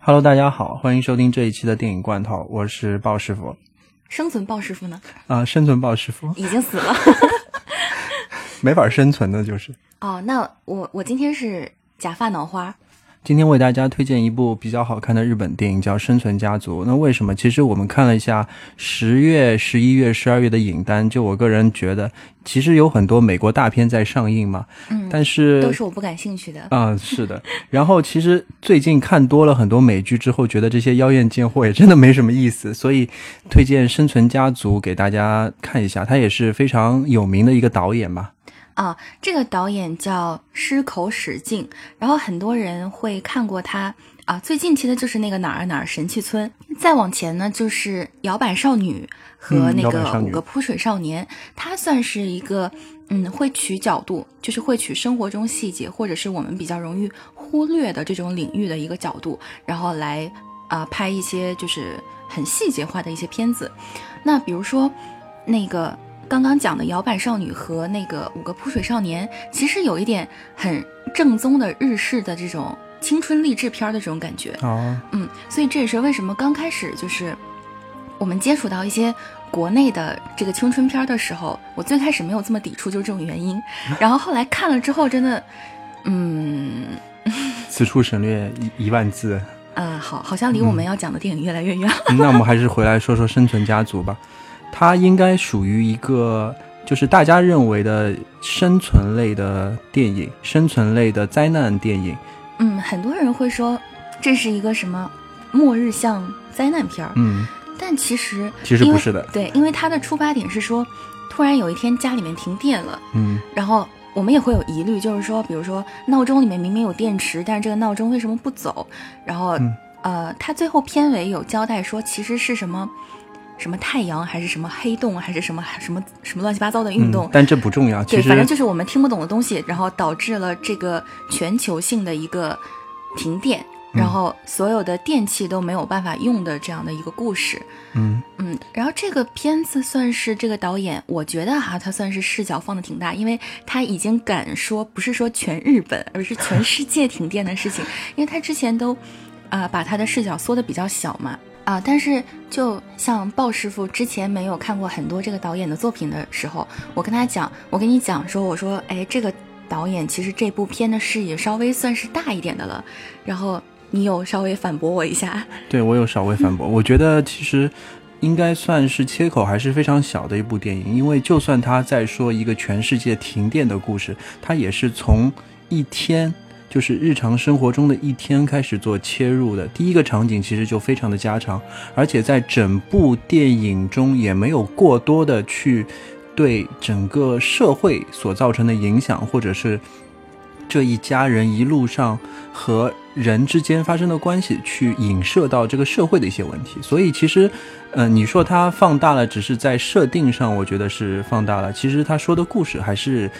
Hello，大家好，欢迎收听这一期的电影罐头，我是鲍师傅。生存鲍师傅呢？啊、生存鲍师傅已经死了。没法生存的，就是。哦，那我我今天是假发脑花。今天为大家推荐一部比较好看的日本电影，叫《生存家族》。那为什么？其实我们看了一下十月、十一月、十二月的影单，就我个人觉得，其实有很多美国大片在上映嘛，嗯，但是都是我不感兴趣的。啊、是的。然后其实最近看多了很多美剧之后，觉得这些妖艳贱货也真的没什么意思，所以推荐《生存家族》给大家看一下。他也是非常有名的一个导演嘛。啊，这个导演叫狮口史静，然后很多人会看过他啊。最近期的就是那个哪儿哪儿神器村，再往前呢就是摇摆少女和嗯那个五个扑水少年，他算是一个嗯会取角度，就是会取生活中细节或者是我们比较容易忽略的这种领域的一个角度，然后来啊、拍一些就是很细节化的一些片子。那比如说那个刚刚讲的摇摆少女和那个五个扑水少年，其实有一点很正宗的日式的这种青春励志片的这种感觉。哦，嗯，所以这也是为什么刚开始就是我们接触到一些国内的这个青春片的时候，我最开始没有这么抵触，就是这种原因。然后后来看了之后，真的，嗯 此处省略一一万字。呃，好，好像离我们要讲的电影越来越远了。那我们还是回来说说《生存家族》吧。它应该属于一个，就是大家认为的生存类的电影，生存类的灾难电影。嗯，很多人会说这是一个什么末日像灾难片儿，嗯，但其实其实不是的。对，因为它的出发点是说，突然有一天家里面停电了，嗯然后我们也会有疑虑，就是说，比如说闹钟里面明明有电池，但是这个闹钟为什么不走？然后，嗯呃，它最后片尾有交代说，其实是什么什么太阳，还是什么黑洞，还是什么什么什么乱七八糟的运动。嗯，但这不重要。其对，实反正就是我们听不懂的东西，然后导致了这个全球性的一个停电，嗯然后所有的电器都没有办法用的这样的一个故事。嗯嗯，然后这个片子算是这个导演，我觉得哈，他算是视角放的挺大，因为他已经敢说不是说全日本，而是全世界停电的事情，因为他之前都，啊、把他的视角缩的比较小嘛，啊、但是就像鲍师傅之前没有看过很多这个导演的作品的时候，我跟他讲，我跟你讲说，我说，哎，这个导演其实这部片的视野稍微算是大一点的了，然后你有稍微反驳我一下，对我有稍微反驳。我觉得其实应该算是切口还是非常小的一部电影，因为就算他在说一个全世界停电的故事，他也是从一天。就是日常生活中的一天开始做切入的，第一个场景其实就非常的家常，而且在整部电影中也没有过多的去对整个社会所造成的影响，或者是这一家人一路上和人之间发生的关系，去影射到这个社会的一些问题。所以其实，呃，你说它放大了，只是在设定上，我觉得是放大了。其实他说的故事还是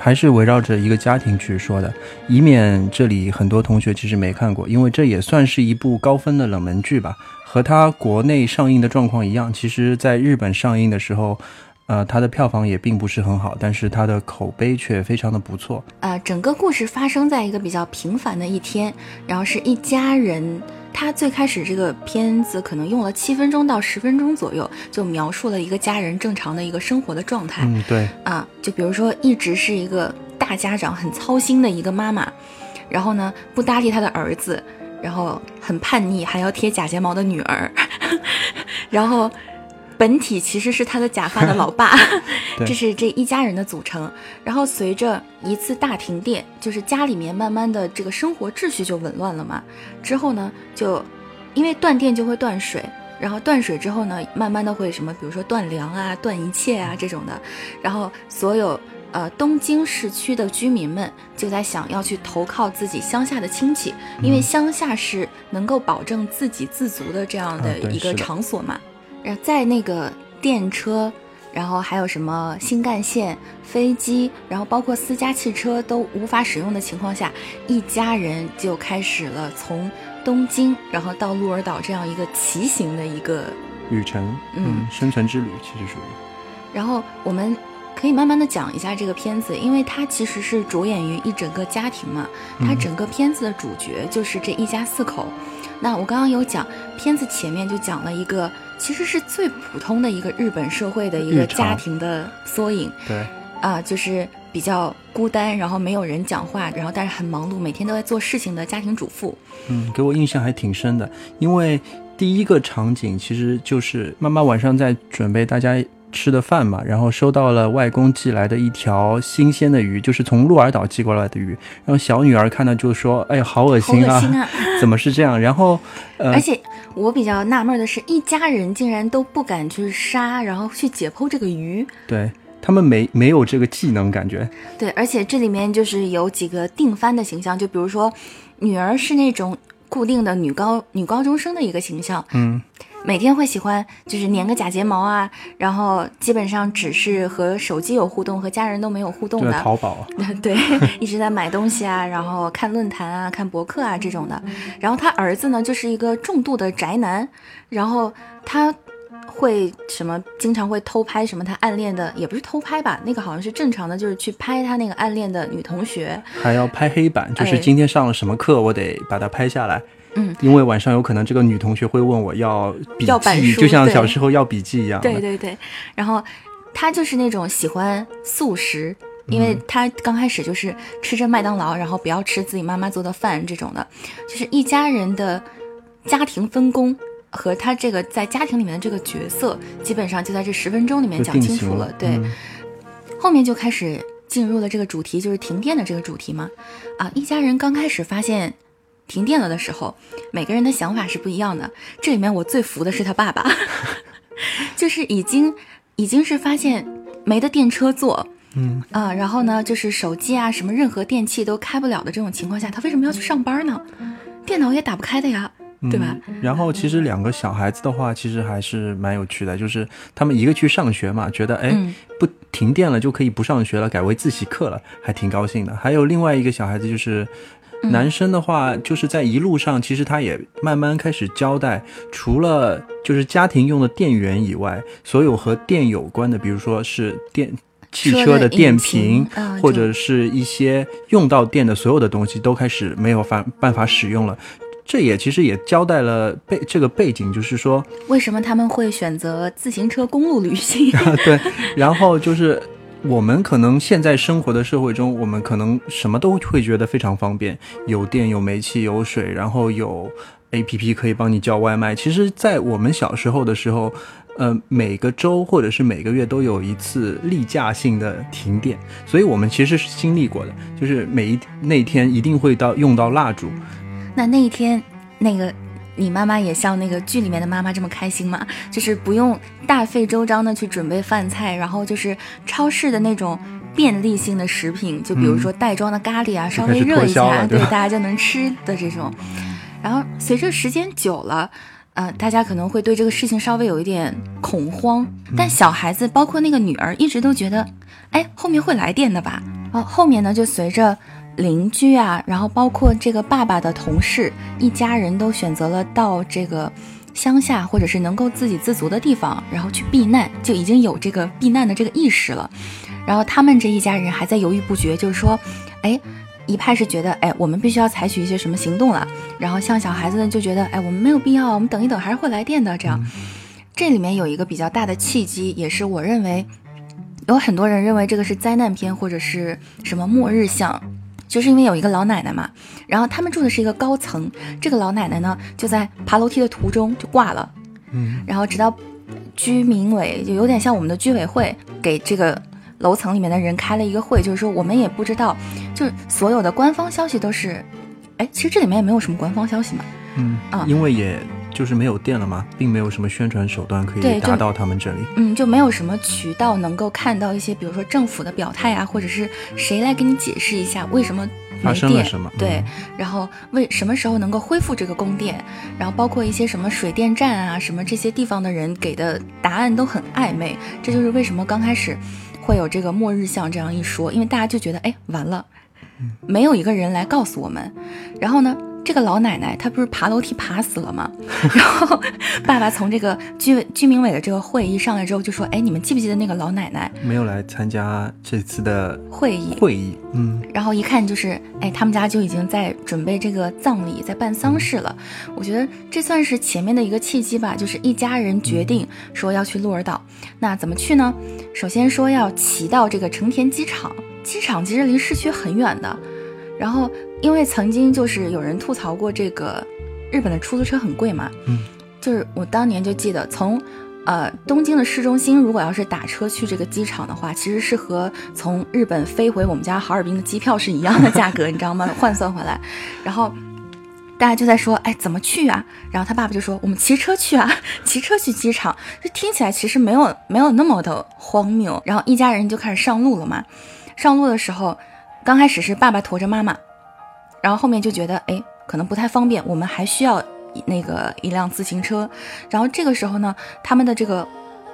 还是围绕着一个家庭去说的，以免这里很多同学其实没看过，因为这也算是一部高分的冷门剧吧。和它国内上映的状况一样，其实在日本上映的时候。呃，它的票房也并不是很好，但是它的口碑却非常的不错。呃，整个故事发生在一个比较平凡的一天，然后是一家人。他最开始这个片子可能用了七分钟到十分钟左右，就描述了一个家人正常的一个生活的状态。嗯，对，啊，就比如说一直是一个大家长，很操心的一个妈妈，然后呢不搭理他的儿子，然后很叛逆，还要贴假睫毛的女儿，然后本体其实是他的假发的老爸，这是这一家人的组成。然后随着一次大停电，就是家里面慢慢的这个生活秩序就紊乱了嘛。之后呢，就因为断电就会断水，然后断水之后呢，慢慢的会什么，比如说断粮啊、断一切啊这种的，然后所有呃东京市区的居民们就在想要去投靠自己乡下的亲戚，因为乡下是能够保证自给自足的这样的一个场所嘛。然后在那个电车，然后还有什么新干线、飞机，然后包括私家汽车都无法使用的情况下，一家人就开始了从东京，然后到鹿儿岛这样一个骑行的一个旅程，嗯生存之旅其实属于，然后我们可以慢慢的讲一下这个片子，因为它其实是着眼于一整个家庭嘛，它整个片子的主角就是这一家四口。那我刚刚有讲，片子前面就讲了一个，其实是最普通的一个日本社会的一个家庭的缩影。对，啊，就是比较孤单，然后没有人讲话，然后但是很忙碌，每天都在做事情的家庭主妇。嗯，给我印象还挺深的，因为第一个场景其实就是妈妈晚上在准备大家吃的饭嘛，然后收到了外公寄来的一条新鲜的鱼，就是从鹿儿岛寄过来的鱼，然后小女儿看到就说：“哎呀，好恶心啊，恶心啊！怎么是这样？”然后，呃而，且我比较纳闷的是，一家人竟然都不敢去杀，然后去解剖这个鱼。对他们没没有这个技能，感觉，对，而且这里面就是有几个定番的形象，就比如说，女儿是那种固定的女高女高中生的一个形象，嗯，每天会喜欢就是粘个假睫毛啊，然后基本上只是和手机有互动，和家人都没有互动的。淘宝，对，一直在买东西啊，然后看论坛啊、看博客啊这种的。然后他儿子呢，就是一个重度的宅男，然后他会什么，经常会偷拍什么他暗恋的，也不是偷拍吧，那个好像是正常的，就是去拍他那个暗恋的女同学。还要拍黑板，就是哎今天上了什么课，我得把它拍下来。嗯，因为晚上有可能这个女同学会问我要笔记，就像小时候要笔记一样的。对对对，然后他就是那种喜欢素食。因为他刚开始就是吃着麦当劳，然后不要吃自己妈妈做的饭这种的，就是一家人的家庭分工和他这个在家庭里面的这个角色，基本上就在这十分钟里面讲。清楚了对，嗯后面就开始进入了这个主题，就是停电的这个主题嘛。啊，一家人刚开始发现停电了的时候，每个人的想法是不一样的。这里面我最服的是他爸爸，就是已经已经是发现没得电车坐。嗯啊，然后呢，就是手机啊，什么任何电器都开不了的这种情况下，他为什么要去上班呢？电脑也打不开的呀，对吧？嗯然后其实两个小孩子的话，其实还是蛮有趣的，就是他们一个去上学嘛，觉得哎、嗯不停电了就可以不上学了，改为自习课了，还挺高兴的。还有另外一个小孩子就是。嗯男生的话，就是在一路上，其实他也慢慢开始交代，除了就是家庭用的电源以外，所有和电有关的，比如说是电汽车车的的电瓶或者是一些用到电的所有的东西，都开始没有法办法使用了。这也其实也交代了背这个背景，就是说，为什么他们会选择自行车公路旅行？对，然后就是我们可能现在生活的社会中，我们可能什么都会觉得非常方便，有电、有煤气、有水，然后有 A P P 可以帮你叫外卖。其实，在我们小时候的时候，呃，每个周或者是每个月都有一次例假性的停电，所以我们其实是经历过的，就是每一那天一定会到用到蜡烛。那那一天，那个你妈妈也像那个剧里面的妈妈这么开心吗？就是不用大费周章的去准备饭菜，然后就是超市的那种便利性的食品，就比如说袋装的咖喱啊，稍微热一下，对对大家就能吃的这种。然后随着时间久了。呃，大家可能会对这个事情稍微有一点恐慌，但小孩子，包括那个女儿，一直都觉得，哎，后面会来电的吧？然后后面呢，就随着邻居啊，然后包括这个爸爸的同事，一家人都选择了到这个乡下或者是能够自给自足的地方，然后去避难，就已经有这个避难的这个意识了。然后他们这一家人还在犹豫不决，就是说，哎。一派是觉得，哎，我们必须要采取一些什么行动了。然后像小孩子呢，就觉得，哎，我们没有必要，我们等一等，还是会来电的。这样，这里面有一个比较大的契机，也是我认为有很多人认为这个是灾难片或者是什么末日像，就是因为有一个老奶奶嘛，然后他们住的是一个高层，这个老奶奶呢就在爬楼梯的途中就挂了，嗯，然后直到居民委就有点像我们的居委会给这个楼层里面的人开了一个会，就是说我们也不知道，就是所有的官方消息都是，哎，其实这里面也没有什么官方消息嘛，嗯啊。因为也就是没有电了吗，并没有什么宣传手段可以达到他们这里。嗯，就没有什么渠道能够看到一些，比如说政府的表态啊，或者是谁来给你解释一下为什么发没电，生了什么？对嗯，然后为什么时候能够恢复这个供电，然后包括一些什么水电站啊，什么这些地方的人给的答案都很暧昧，这就是为什么刚开始会有这个末日像这样一说，因为大家就觉得哎完了，没有一个人来告诉我们，然后呢。这个老奶奶她不是爬楼梯爬死了吗？然后爸爸从这个居居民委的这个会议上来之后就说：“哎，你们记不记得那个老奶奶没有来参加这次的会议？会议，嗯，然后一看就是，哎，他们家就已经在准备这个葬礼，在办丧事了。我觉得这算是前面的一个契机吧，就是一家人决定说要去鹿儿岛。那怎么去呢？首先说要骑到这个成田机场，机场其实离市区很远的。然后因为曾经就是有人吐槽过这个日本的出租车很贵嘛，嗯，就是我当年就记得从。呃，东京的市中心，如果要是打车去这个机场的话，其实是和从日本飞回我们家哈尔滨的机票是一样的价格，你知道吗？换算回来，然后大家就在说，哎，怎么去啊？然后他爸爸就说，我们骑车去啊，骑车去机场。这听起来其实没有没有那么的荒谬。然后一家人就开始上路了嘛。上路的时候，刚开始是爸爸驮着妈妈，然后后面就觉得，哎，可能不太方便，我们还需要。那个一辆自行车，然后这个时候呢，他们的这个，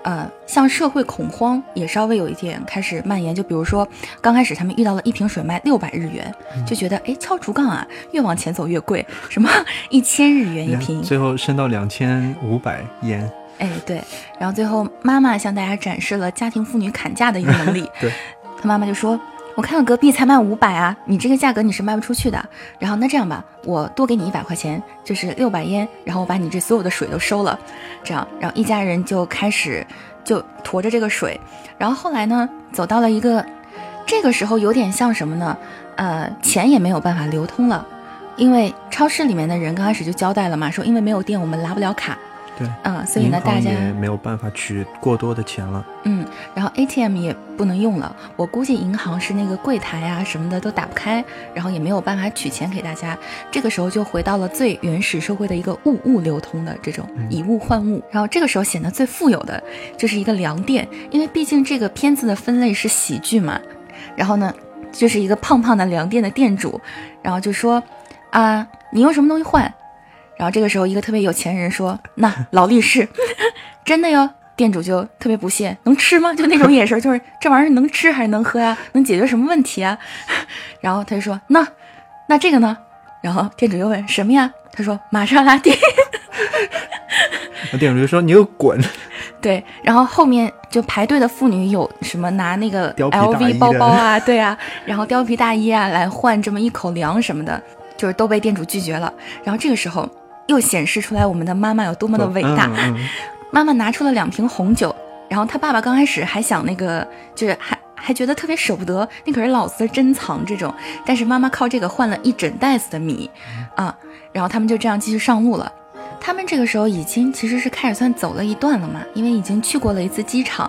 呃，像社会恐慌也稍微有一点开始蔓延。就比如说，刚开始他们遇到了一瓶水卖六百日元，就觉得哎敲竹杠啊，越往前走越贵，什么 一千日元一瓶，最后升到两千五百烟。哎，对，然后最后妈妈向大家展示了家庭妇女砍价的一个能力。对，他妈妈就说。我看到隔壁才卖五百啊，你这个价格你是卖不出去的。然后那这样吧，我多给你一百块钱，就是六百烟，然后我把你这所有的水都收了。这样，然后一家人就开始就驮着这个水。然后后来呢，走到了一个这个时候有点像什么呢？呃，钱也没有办法流通了，因为超市里面的人刚开始就交代了嘛，说因为没有电，我们拿不了卡。对，嗯，所以呢，大家也没有办法取过多的钱了。嗯，然后 ATM 也不能用了。我估计银行是那个柜台啊什么的都打不开，然后也没有办法取钱给大家。这个时候就回到了最原始社会的一个物物流通的这种以物换物。然后这个时候显得最富有的就是一个粮店，因为毕竟这个片子的分类是喜剧嘛。然后呢，就是一个胖胖的粮店的店主，然后就说啊，你用什么东西换？然后这个时候，一个特别有钱人说：“那劳力士，真的哟。”店主就特别不屑：“能吃吗？”就那种眼神，就是这玩意儿能吃还是能喝呀？能解决什么问题啊？然后他就说：“那那这个呢？”然后店主又问：“什么呀？”他说：“玛莎拉蒂。”店主就说：“你又滚！”对，然后后面就排队的妇女有什么拿那个 LV 包包啊，对啊，然后貂皮大衣啊来换这么一口粮什么的，就是都被店主拒绝了。然后这个时候。又显示出来我们的妈妈有多么的伟大。妈妈拿出了两瓶红酒，然后他爸爸刚开始还想那个，就是还还觉得特别舍不得，那可是老子的珍藏这种。但是妈妈靠这个换了一整袋子的米啊，然后他们就这样继续上路了。他们这个时候已经其实是开始算走了一段了嘛，因为已经去过了一次机场，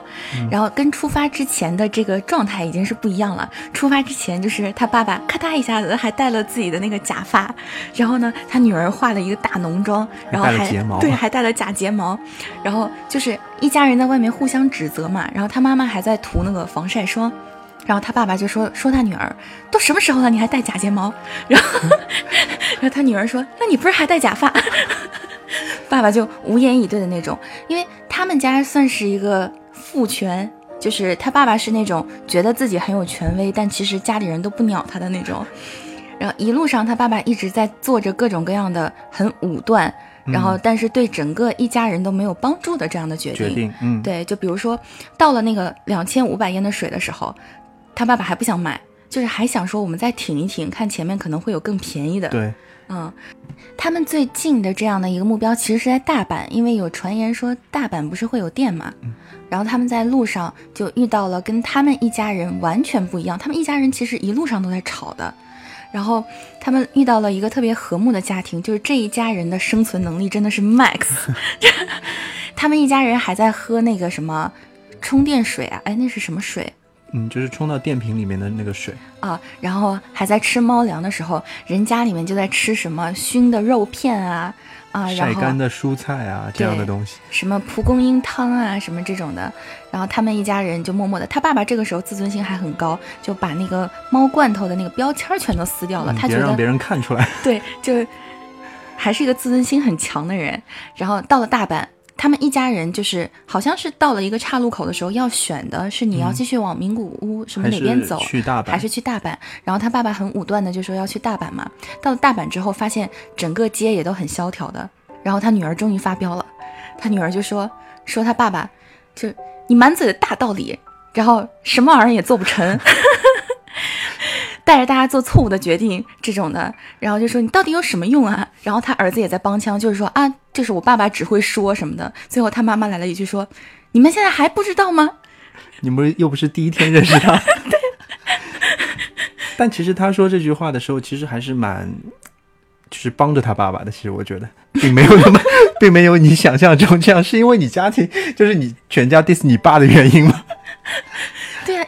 然后跟出发之前的这个状态已经是不一样了。出发之前就是他爸爸咔嗒一下子还戴了自己的那个假发，然后呢，他女儿化了一个大浓妆，然后还对还戴了假睫毛，然后就是一家人在外面互相指责嘛。然后他妈妈还在涂那个防晒霜，然后他爸爸就说说他女儿都什么时候了你还戴假睫毛？然后 然后他女儿说那你不是还戴假发？爸爸就无言以对的那种，因为他们家算是一个父权，就是他爸爸是那种觉得自己很有权威，但其实家里人都不鸟他的那种。然后一路上他爸爸一直在做着各种各样的很武断，然后但是对整个一家人都没有帮助的这样的决定。决定，嗯，对，就比如说到了那个两千五百烟的水的时候，他爸爸还不想买，就是还想说我们再挺一挺，看前面可能会有更便宜的。对。嗯，他们最近的这样的一个目标其实是在大阪，因为有传言说大阪不是会有电嘛。然后他们在路上就遇到了跟他们一家人完全不一样，他们一家人其实一路上都在吵的。然后他们遇到了一个特别和睦的家庭，就是这一家人的生存能力真的是 max。他们一家人还在喝那个什么充电水啊？哎，那是什么水？嗯，就是冲到电瓶里面的那个水啊，然后还在吃猫粮的时候，人家里面就在吃什么熏的肉片啊啊，晒干的蔬菜啊这样的东西，什么蒲公英汤啊什么这种的，然后他们一家人就默默的，他爸爸这个时候自尊心还很高，就把那个猫罐头的那个标签全都撕掉了，他觉得让别人看出来，对，就还是一个自尊心很强的人。然后到了大阪。他们一家人就是好像是到了一个岔路口的时候，要选的是你要继续往名古屋什么哪边走，去大阪还是去大阪？然后他爸爸很武断的就说要去大阪嘛。到了大阪之后，发现整个街也都很萧条的。然后他女儿终于发飙了，他女儿就说说他爸爸就你满嘴的大道理，然后什么玩意儿也做不成。带着大家做错误的决定，这种的，然后就说你到底有什么用啊？然后他儿子也在帮腔，就是说啊，就是我爸爸只会说什么的。最后他妈妈来了一句说：“你们现在还不知道吗？你们又不是第一天认识他。”但其实他说这句话的时候，其实还是蛮，就是帮着他爸爸的。其实我觉得并没有那么，并没有你想象中这样，是因为你家庭就是你全家 diss 你爸的原因吗？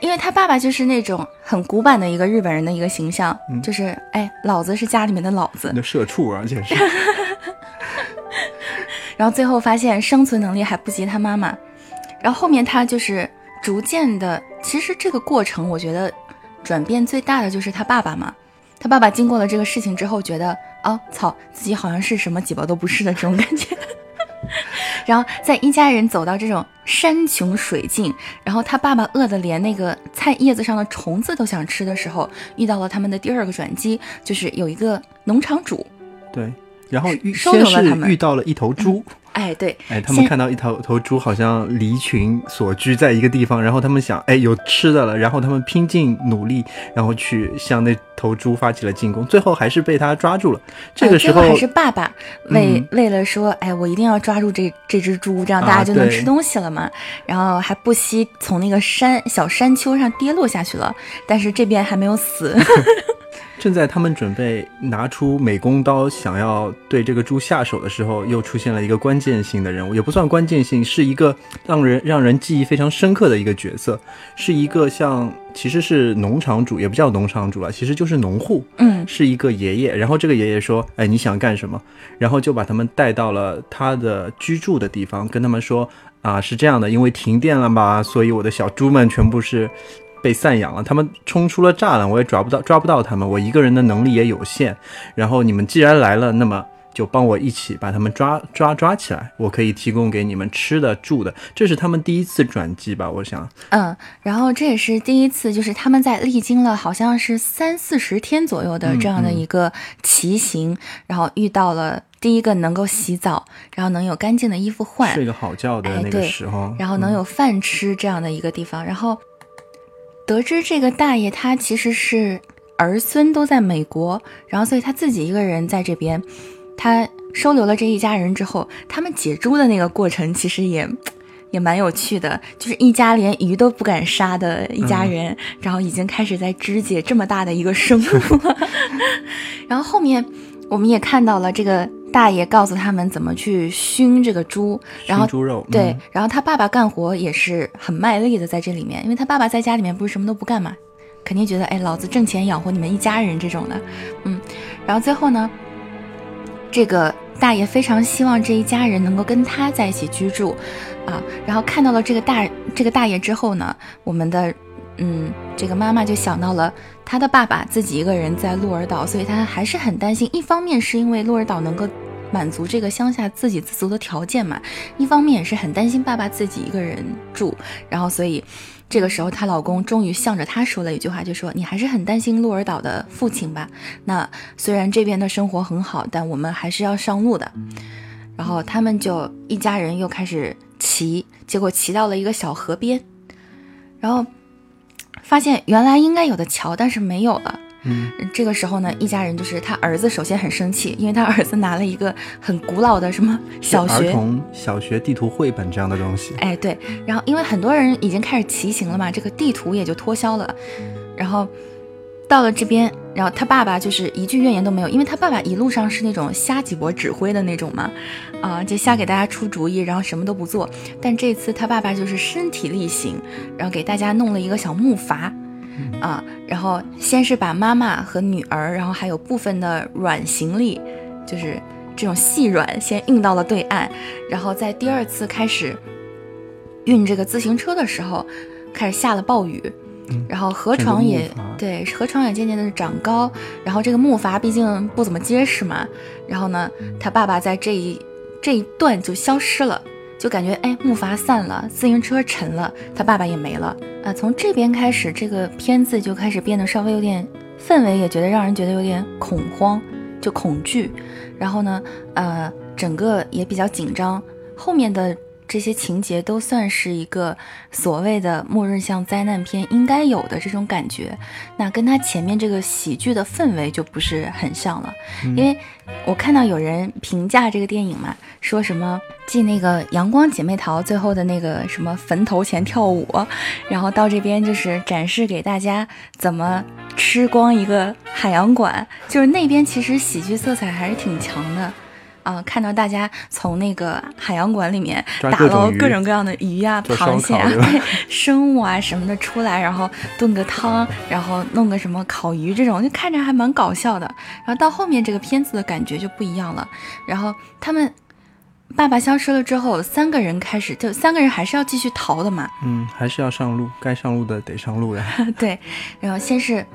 因为他爸爸就是那种很古板的一个日本人的一个形象，就是哎，老子是家里面的老子，那社畜而且是。然后最后发现生存能力还不及他妈妈，然后后面他就是逐渐的，其实这个过程我觉得转变最大的就是他爸爸嘛，他爸爸经过了这个事情之后，觉得哦操，自己好像是什么几包都不是的这种感觉。然后在一家人走到这种山穷水尽，然后他爸爸饿得连那个菜叶子上的虫子都想吃的时候，遇到了他们的第二个转机，就是有一个农场主，对，然后遇先是遇到了一头猪。哎，对，哎，他们看到一头头猪好像离群所居在一个地方，然后他们想，哎，有吃的了，然后他们拼尽努力，然后去向那头猪发起了进攻，最后还是被他抓住了。这个时候还是爸爸为为了说，哎，我一定要抓住这这只猪，这样大家就能吃东西了嘛。然后还不惜从那个山小山丘上跌落下去了，但是这边还没有死。正在他们准备拿出美工刀想要对这个猪下手的时候，又出现了一个关键性的人物，也不算关键性，是一个让人让人记忆非常深刻的一个角色，是一个像其实是农场主，也不叫农场主了，其实就是农户，嗯，是一个爷爷。然后这个爷爷说：“哎，你想干什么？”然后就把他们带到了他的居住的地方，跟他们说：“啊，是这样的，因为停电了嘛，所以我的小猪们全部是。”被散养了，他们冲出了栅栏，我也抓不到，抓不到他们。我一个人的能力也有限。然后你们既然来了，那么就帮我一起把他们抓抓抓起来。我可以提供给你们吃的住的。这是他们第一次转机吧？我想。嗯，然后这也是第一次，就是他们在历经了好像是三四十天左右的这样的一个骑行，然后遇到了第一个能够洗澡，然后能有干净的衣服换，睡个好觉的那个时候，然后能有饭吃这样的一个地方，然后。得知这个大爷他其实是儿孙都在美国，然后所以他自己一个人在这边，他收留了这一家人之后，他们解猪的那个过程其实也也蛮有趣的，就是一家连鱼都不敢杀的一家人，然后已经开始在肢解这么大的一个生物，然后后面我们也看到了这个。大爷告诉他们怎么去熏这个猪，然后猪肉对，然后他爸爸干活也是很卖力的在这里面，因为他爸爸在家里面不是什么都不干嘛，肯定觉得哎，老子挣钱养活你们一家人这种的，嗯，然后最后呢，这个大爷非常希望这一家人能够跟他在一起居住，啊，然后看到了这个大这个大爷之后呢，我们的。嗯，这个妈妈就想到了他的爸爸自己一个人在鹿儿岛，所以他还是很担心。一方面是因为鹿儿岛能够满足这个乡下自给自足的条件嘛，一方面也是很担心爸爸自己一个人住。然后，所以这个时候她老公终于向着她说了一句话，就说：“你还是很担心鹿儿岛的父亲吧？那虽然这边的生活很好，但我们还是要上路的。”然后他们就一家人又开始骑，结果骑到了一个小河边，然后。发现原来应该有的桥，但是没有了。嗯，这个时候呢，一家人就是他儿子，首先很生气，因为他儿子拿了一个很古老的什么小学儿童小学地图绘本这样的东西。哎，对。然后因为很多人已经开始骑行了嘛，这个地图也就脱销了。然后。到了这边，然后他爸爸就是一句怨言都没有，因为他爸爸一路上是那种瞎几波指挥的那种嘛，啊，就瞎给大家出主意，然后什么都不做。但这次他爸爸就是身体力行，然后给大家弄了一个小木筏，啊，然后先是把妈妈和女儿，然后还有部分的软行李，就是这种细软，先运到了对岸，然后在第二次开始运这个自行车的时候，开始下了暴雨。然后河床也对，河床也渐渐的长高。然后这个木筏毕竟不怎么结实嘛。然后呢，他爸爸在这一这一段就消失了。就感觉哎木筏散了，自行车沉了，他爸爸也没了呃。从这边开始，这个片子就开始变得稍微有点氛围，也觉得让人觉得有点恐慌，就恐惧。然后呢，呃，整个也比较紧张。后面的。这些情节都算是一个所谓的末日像灾难片应该有的这种感觉，那跟它前面这个喜剧的氛围就不是很像了。因为我看到有人评价这个电影嘛，说什么继那个《阳光姐妹淘》最后的那个什么坟头前跳舞，然后到这边就是展示给大家怎么吃光一个海洋馆，就是那边其实喜剧色彩还是挺强的。啊，看到大家从那个海洋馆里面打捞各种各样的鱼啊、螃蟹啊、生物啊什么的出来，然后炖个汤，然后弄个什么烤鱼这种，就看着还蛮搞笑的。然后到后面这个片子的感觉就不一样了。然后他们爸爸消失了之后，三个人开始就三个人还是要继续逃的嘛。嗯，还是要上路，该上路的得上路呀。对，然后先是，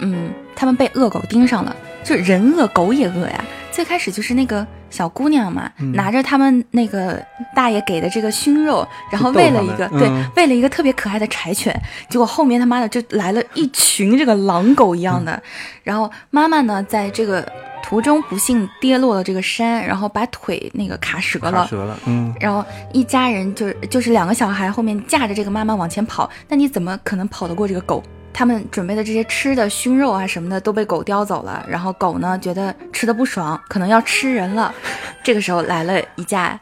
嗯，他们被恶狗盯上了，就人恶狗也恶呀。最开始就是那个小姑娘嘛，拿着他们那个大爷给的这个熏肉，然后喂了一个对，喂了一个特别可爱的柴犬，结果后面他妈的就来了一群这个狼狗一样的，然后妈妈呢在这个途中不幸跌落了这个山，然后把腿那个卡折了，折了，嗯，然后一家人就就是两个小孩后面架着这个妈妈往前跑，那你怎么可能跑得过这个狗？他们准备的这些吃的熏肉啊什么的都被狗叼走了，然后狗呢觉得吃的不爽，可能要吃人了。这个时候来了一架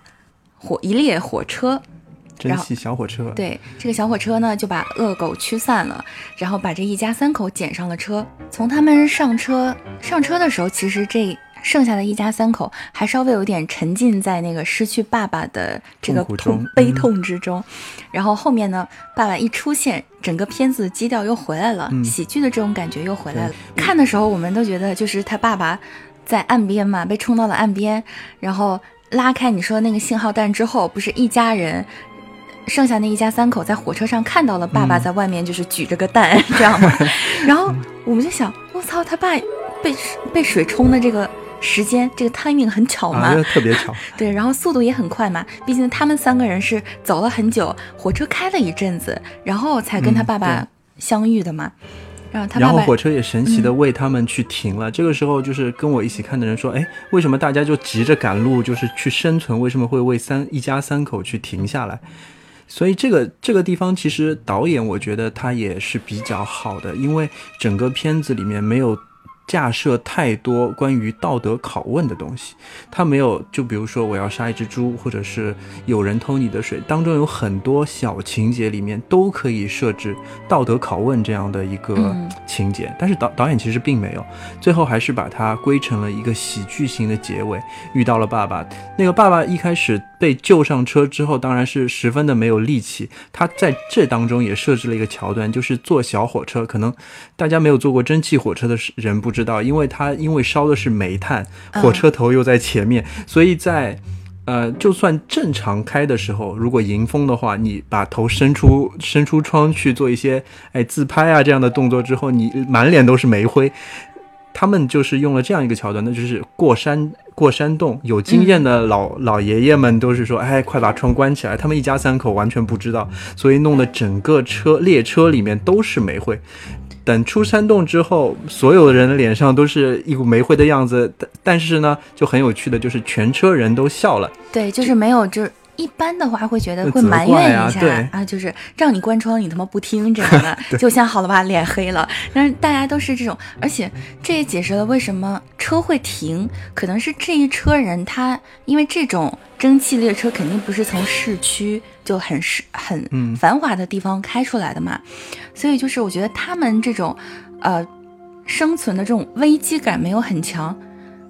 火一列火车，蒸汽小火车。对，这个小火车呢就把恶狗驱散了，然后把这一家三口捡上了车。从他们上车上车的时候，其实这。剩下的一家三口还稍微有点沉浸在那个失去爸爸的这个痛悲痛之中，然后后面呢，爸爸一出现，整个片子基调又回来了，喜剧的这种感觉又回来了。看的时候，我们都觉得就是他爸爸在岸边嘛，被冲到了岸边，然后拉开你说那个信号弹之后，不是一家人，剩下那一家三口在火车上看到了爸爸在外面就是举着个蛋 这样吗？然后我们就想，我操，他爸被被水冲的这个。时间这个 timing 很巧嘛，特别巧。对，然后速度也很快嘛，毕竟他们三个人是走了很久，火车开了一阵子，然后才跟他爸爸相遇的嘛。然后他然后火车也神奇的为他们去停了。这个时候就是跟我一起看的人说，哎，为什么大家就急着赶路，就是去生存？为什么会为三一家三口去停下来？所以这个这个地方其实导演我觉得他也是比较好的，因为整个片子里面没有。架设太多关于道德拷问的东西，他没有。就比如说，我要杀一只猪，或者是有人偷你的水，当中有很多小情节里面都可以设置道德拷问这样的一个情节。但是导导演其实并没有，最后还是把它归成了一个喜剧型的结尾。遇到了爸爸，那个爸爸一开始被救上车之后，当然是十分的没有力气。他在这当中也设置了一个桥段，就是坐小火车。可能大家没有坐过蒸汽火车的人不。知道，因为它因为烧的是煤炭，火车头又在前面，所以在，呃，就算正常开的时候，如果迎风的话，你把头伸出伸出窗去做一些哎自拍啊这样的动作之后，你满脸都是煤灰。他们就是用了这样一个桥段，那就是过山过山洞，有经验的老老爷爷们都是说，哎，快把窗关起来。他们一家三口完全不知道，所以弄得整个车列车里面都是煤灰。等出山洞之后，所有的人的脸上都是一股煤灰的样子，但但是呢，就很有趣的就是全车人都笑了。对，就是没有，就是一般的话会觉得会埋怨一下啊，就是让你关窗你他妈不听这样的，就像好了吧，脸黑了。但是大家都是这种，而且这也解释了为什么车会停，可能是这一车人他因为这种蒸汽列车肯定不是从市区。就很是很繁华的地方开出来的嘛，所以就是我觉得他们这种，呃，生存的这种危机感没有很强。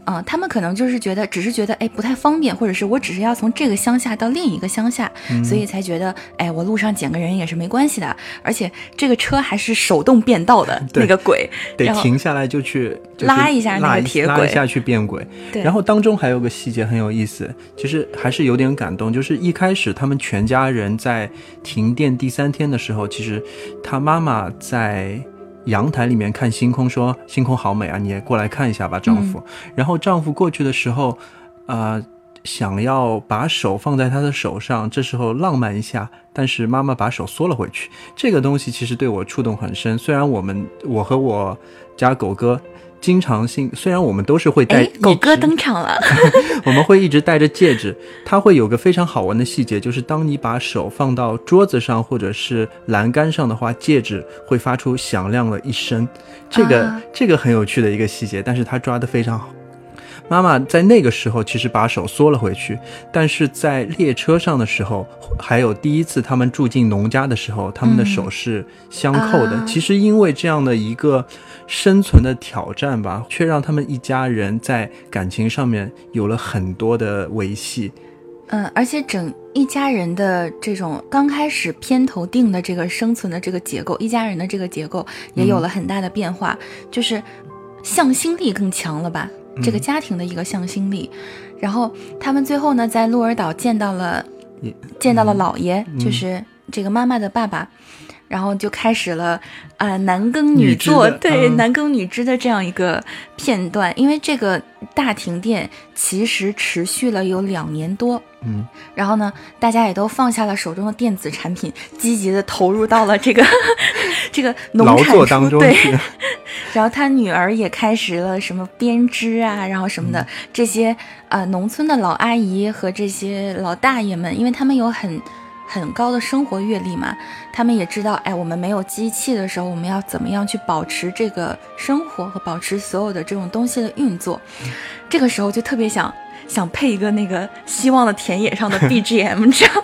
嗯，他们可能就是觉得，只是觉得，哎，不太方便，或者是我只是要从这个乡下到另一个乡下，所以才觉得，哎，我路上捡个人也是没关系的。而且这个车还是手动变道的那个轨，得停下来就去拉一下那个铁轨，拉一下去变轨。然后当中还有个细节很有意思，其实还是有点感动，就是一开始他们全家人在停电第三天的时候，其实他妈妈在。阳台里面看星空，说星空好美啊，你也过来看一下吧，丈夫。然后丈夫过去的时候，呃，想要把手放在他的手上，这时候浪漫一下，但是妈妈把手缩了回去。这个东西其实对我触动很深。虽然我们我和我家狗哥经常性，虽然我们都是会戴，狗哥登场了，我们会一直戴着戒指。它会有个非常好玩的细节，就是当你把手放到桌子上或者是栏杆上的话，戒指会发出响亮的一声。这个这个很有趣的一个细节，但是他抓的非常好。妈妈在那个时候其实把手缩了回去，但是在列车上的时候，还有第一次他们住进农家的时候，他们的手是相扣的。其实因为这样的一个生存的挑战吧，却让他们一家人在感情上面有了很多的维系。嗯，而且整一家人的这种刚开始片头定的这个生存的这个结构，一家人的这个结构也有了很大的变化，就是向心力更强了吧。这个家庭的一个向心力，然后他们最后呢，在鹿儿岛见到了，见到了姥爷，就是这个妈妈的爸爸，然后就开始了啊男耕女作，对男耕女织的这样一个片段。因为这个大停电其实持续了有两年多，嗯，然后呢，大家也都放下了手中的电子产品，积极的投入到了这个 这个农产当中对。然后他女儿也开始了什么编织啊，然后什么的这些呃，农村的老阿姨和这些老大爷们，因为他们有很很高的生活阅历嘛，他们也知道，哎，我们没有机器的时候，我们要怎么样去保持这个生活和保持所有的这种东西的运作。这个时候就特别想想配一个那个希望的田野上的 BGM，这样。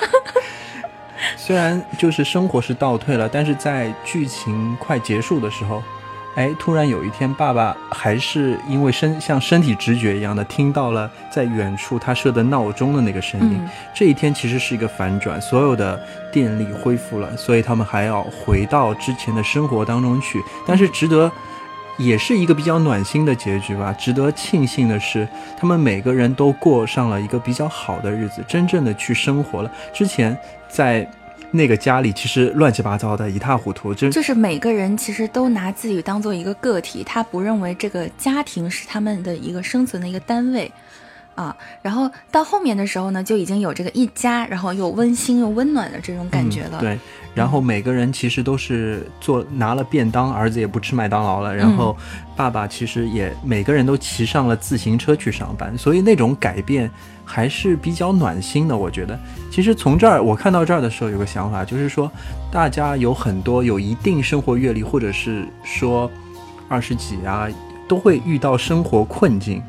虽然就是生活是倒退了，但是在剧情快结束的时候。哎，突然有一天，爸爸还是因为身像身体直觉一样的听到了在远处他设的闹钟的那个声音。这一天其实是一个反转，所有的电力恢复了，所以他们还要回到之前的生活当中去。但是值得，也是一个比较暖心的结局吧。值得庆幸的是，他们每个人都过上了一个比较好的日子，真正的去生活了。之前在。那个家里其实乱七八糟的，一塌糊涂。就就是每个人其实都拿自己当做一个个体，他不认为这个家庭是他们的一个生存的一个单位，啊。然后到后面的时候呢，就已经有这个一家，然后又温馨又温暖的这种感觉了。对。然后每个人其实都是做拿了便当，儿子也不吃麦当劳了。然后爸爸其实也每个人都骑上了自行车去上班，所以那种改变还是比较暖心的。我觉得，其实从这儿我看到这儿的时候，有个想法，就是说大家有很多有一定生活阅历，或者是说二十几啊，都会遇到生活困境。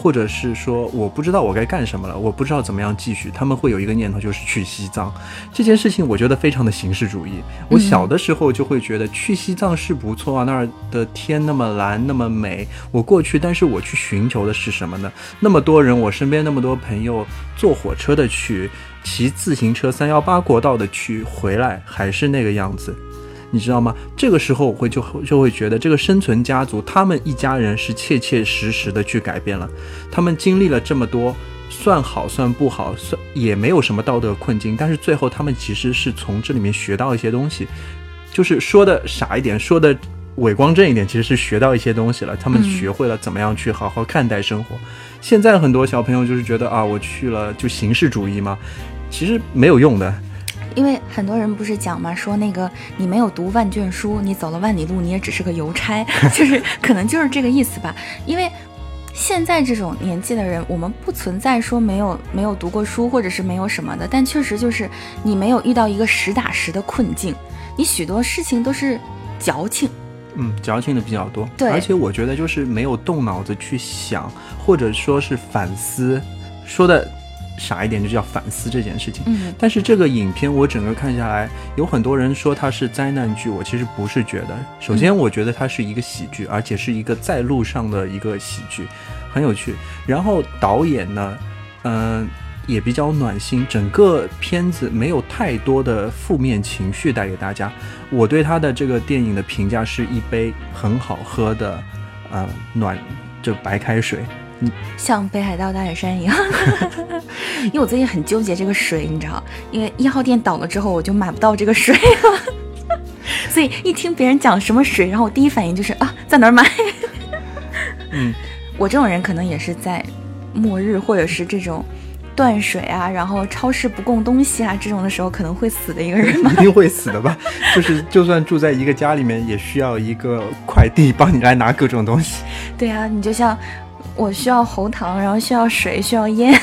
或者是说我不知道我该干什么了，我不知道怎么样继续。他们会有一个念头，就是去西藏这件事情，我觉得非常的形式主义。我小的时候就会觉得去西藏是不错啊，那儿的天那么蓝那么美，我过去。但是我去寻求的是什么呢？那么多人，我身边那么多朋友坐火车的去，骑自行车三幺八国道的去，回来还是那个样子。你知道吗？这个时候我会就就会觉得这个生存家族，他们一家人是切切实实的去改变了。他们经历了这么多，算好算不好，算也没有什么道德困境。但是最后他们其实是从这里面学到一些东西，就是说的傻一点，说的伪光正一点，其实是学到一些东西了。他们学会了怎么样去好好看待生活。现在很多小朋友就是觉得啊，我去了就形式主义嘛，其实没有用的。因为很多人不是讲嘛，说那个你没有读万卷书，你走了万里路，你也只是个邮差，就是可能就是这个意思吧。因为现在这种年纪的人，我们不存在说没有没有读过书，或者是没有什么的，但确实就是你没有遇到一个实打实的困境，你许多事情都是矫情，嗯，矫情的比较多。对，而且我觉得就是没有动脑子去想，或者说是反思，说的。傻一点就叫反思这件事情。嗯，但是这个影片我整个看下来，有很多人说它是灾难剧，我其实不是觉得。首先，我觉得它是一个喜剧，而且是一个在路上的一个喜剧，很有趣。然后导演呢，嗯，也比较暖心，整个片子没有太多的负面情绪带给大家。我对他的这个电影的评价是一杯很好喝的，呃，暖就白开水。像北海道大雪山一样，因为我最近很纠结这个水，你知道，因为一号店倒了之后，我就买不到这个水了，所以一听别人讲什么水，然后我第一反应就是啊，在哪儿买？嗯，我这种人可能也是在末日或者是这种。断水啊，然后超市不供东西啊这种的时候，可能会死的一个人吗？一定会死的吧？就是就算住在一个家里面，也需要一个快递帮你来拿各种东西。对啊，你就像我需要喉糖，然后需要水，需要烟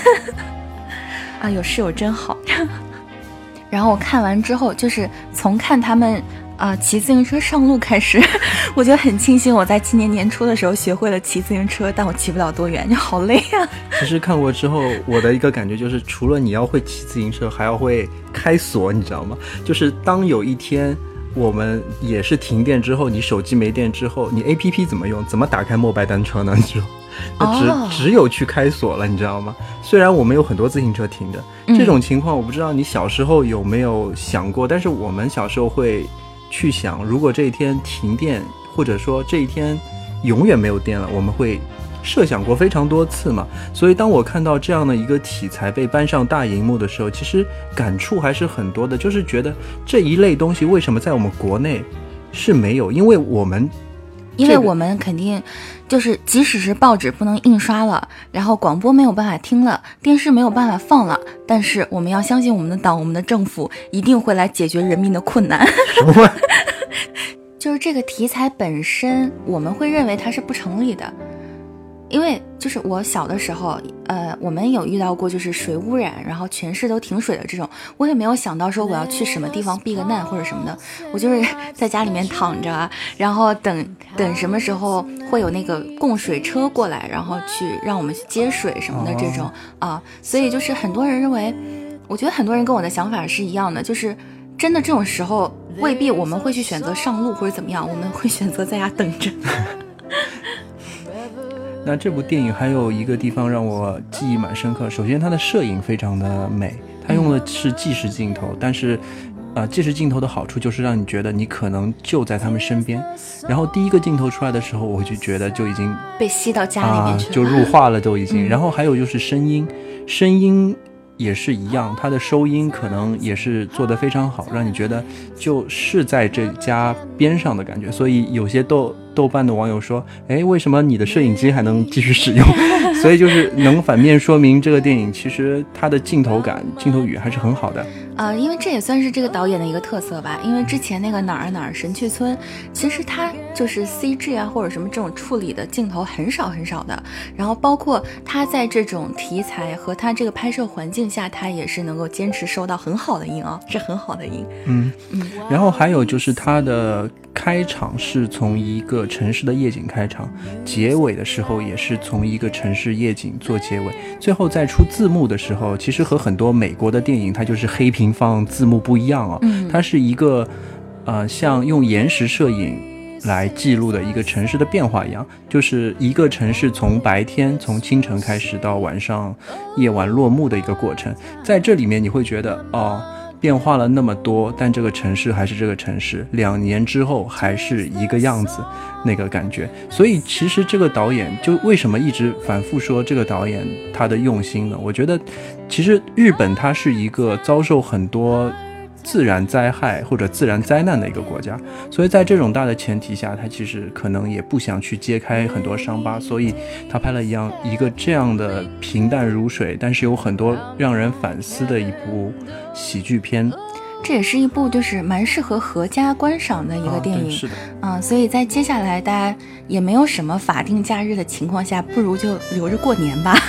啊，有室友真好。然后我看完之后，就是从看他们。啊，骑自行车上路开始，我觉得很庆幸我在今年年初的时候学会了骑自行车，但我骑不了多远，就好累啊。其实看过之后，我的一个感觉就是，除了你要会骑自行车，还要会开锁，你知道吗？就是当有一天我们也是停电之后，你手机没电之后，你 A P P 怎么用？怎么打开摩拜单车呢？你说，那只只有去开锁了，你知道吗？虽然我们有很多自行车停着，这种情况我不知道你小时候有没有想过，但是我们小时候会。去想，如果这一天停电，或者说这一天永远没有电了，我们会设想过非常多次嘛？所以当我看到这样的一个题材被搬上大荧幕的时候，其实感触还是很多的。就是觉得这一类东西为什么在我们国内是没有？因为我们，因为我们肯定。就是即使是报纸不能印刷了，然后广播没有办法听了，电视没有办法放了，但是我们要相信我们的党，我们的政府一定会来解决人民的困难。就是这个题材本身，我们会认为它是不成立的。因为就是我小的时候，呃，我们有遇到过就是水污染，然后全市都停水的这种，我也没有想到说我要去什么地方避个难或者什么的，我就是在家里面躺着，然后等等什么时候会有那个供水车过来，然后去让我们去接水什么的这种啊，所以就是很多人认为，我觉得很多人跟我的想法是一样的，就是真的这种时候未必我们会去选择上路或者怎么样，我们会选择在家等着。那这部电影还有一个地方让我记忆蛮深刻。首先，它的摄影非常的美，它用的是纪实镜头，但是，啊，纪实镜头的好处就是让你觉得你可能就在他们身边。然后第一个镜头出来的时候，我就觉得就已经被吸到家里面去了，就入画了都已经。然后还有就是声音，声音。也是一样，它的收音可能也是做得非常好，让你觉得就是在这家边上的感觉。所以有些豆豆瓣的网友说：“哎，为什么你的摄影机还能继续使用？” 所以就是能反面说明这个电影其实它的镜头感、镜头语还是很好的。啊，因为这也算是这个导演的一个特色吧。因为之前那个哪儿哪儿神去村，其实他就是 CG 啊或者什么这种处理的镜头很少很少的。然后包括他在这种题材和他这个拍摄环境下，他也是能够坚持收到很好的音啊，是很好的音。嗯嗯。然后还有就是他的开场是从一个城市的夜景开场，结尾的时候也是从一个城市夜景做结尾，最后再出字幕的时候，其实和很多美国的电影它就是黑屏。放字幕不一样啊，它是一个，呃，像用延时摄影来记录的一个城市的变化一样，就是一个城市从白天从清晨开始到晚上夜晚落幕的一个过程，在这里面你会觉得哦，变化了那么多，但这个城市还是这个城市，两年之后还是一个样子，那个感觉。所以其实这个导演就为什么一直反复说这个导演他的用心呢？我觉得。其实日本他是一个遭受很多自然灾害或者自然灾难的一个国家，所以在这种大的前提下，他其实可能也不想去揭开很多伤疤，所以他拍了一样一个这样的平淡如水，但是有很多让人反思的一部喜剧片。这也是一部就是蛮适合合家观赏的一个电影，是的，嗯，所以在接下来大家也没有什么法定假日的情况下，不如就留着过年吧。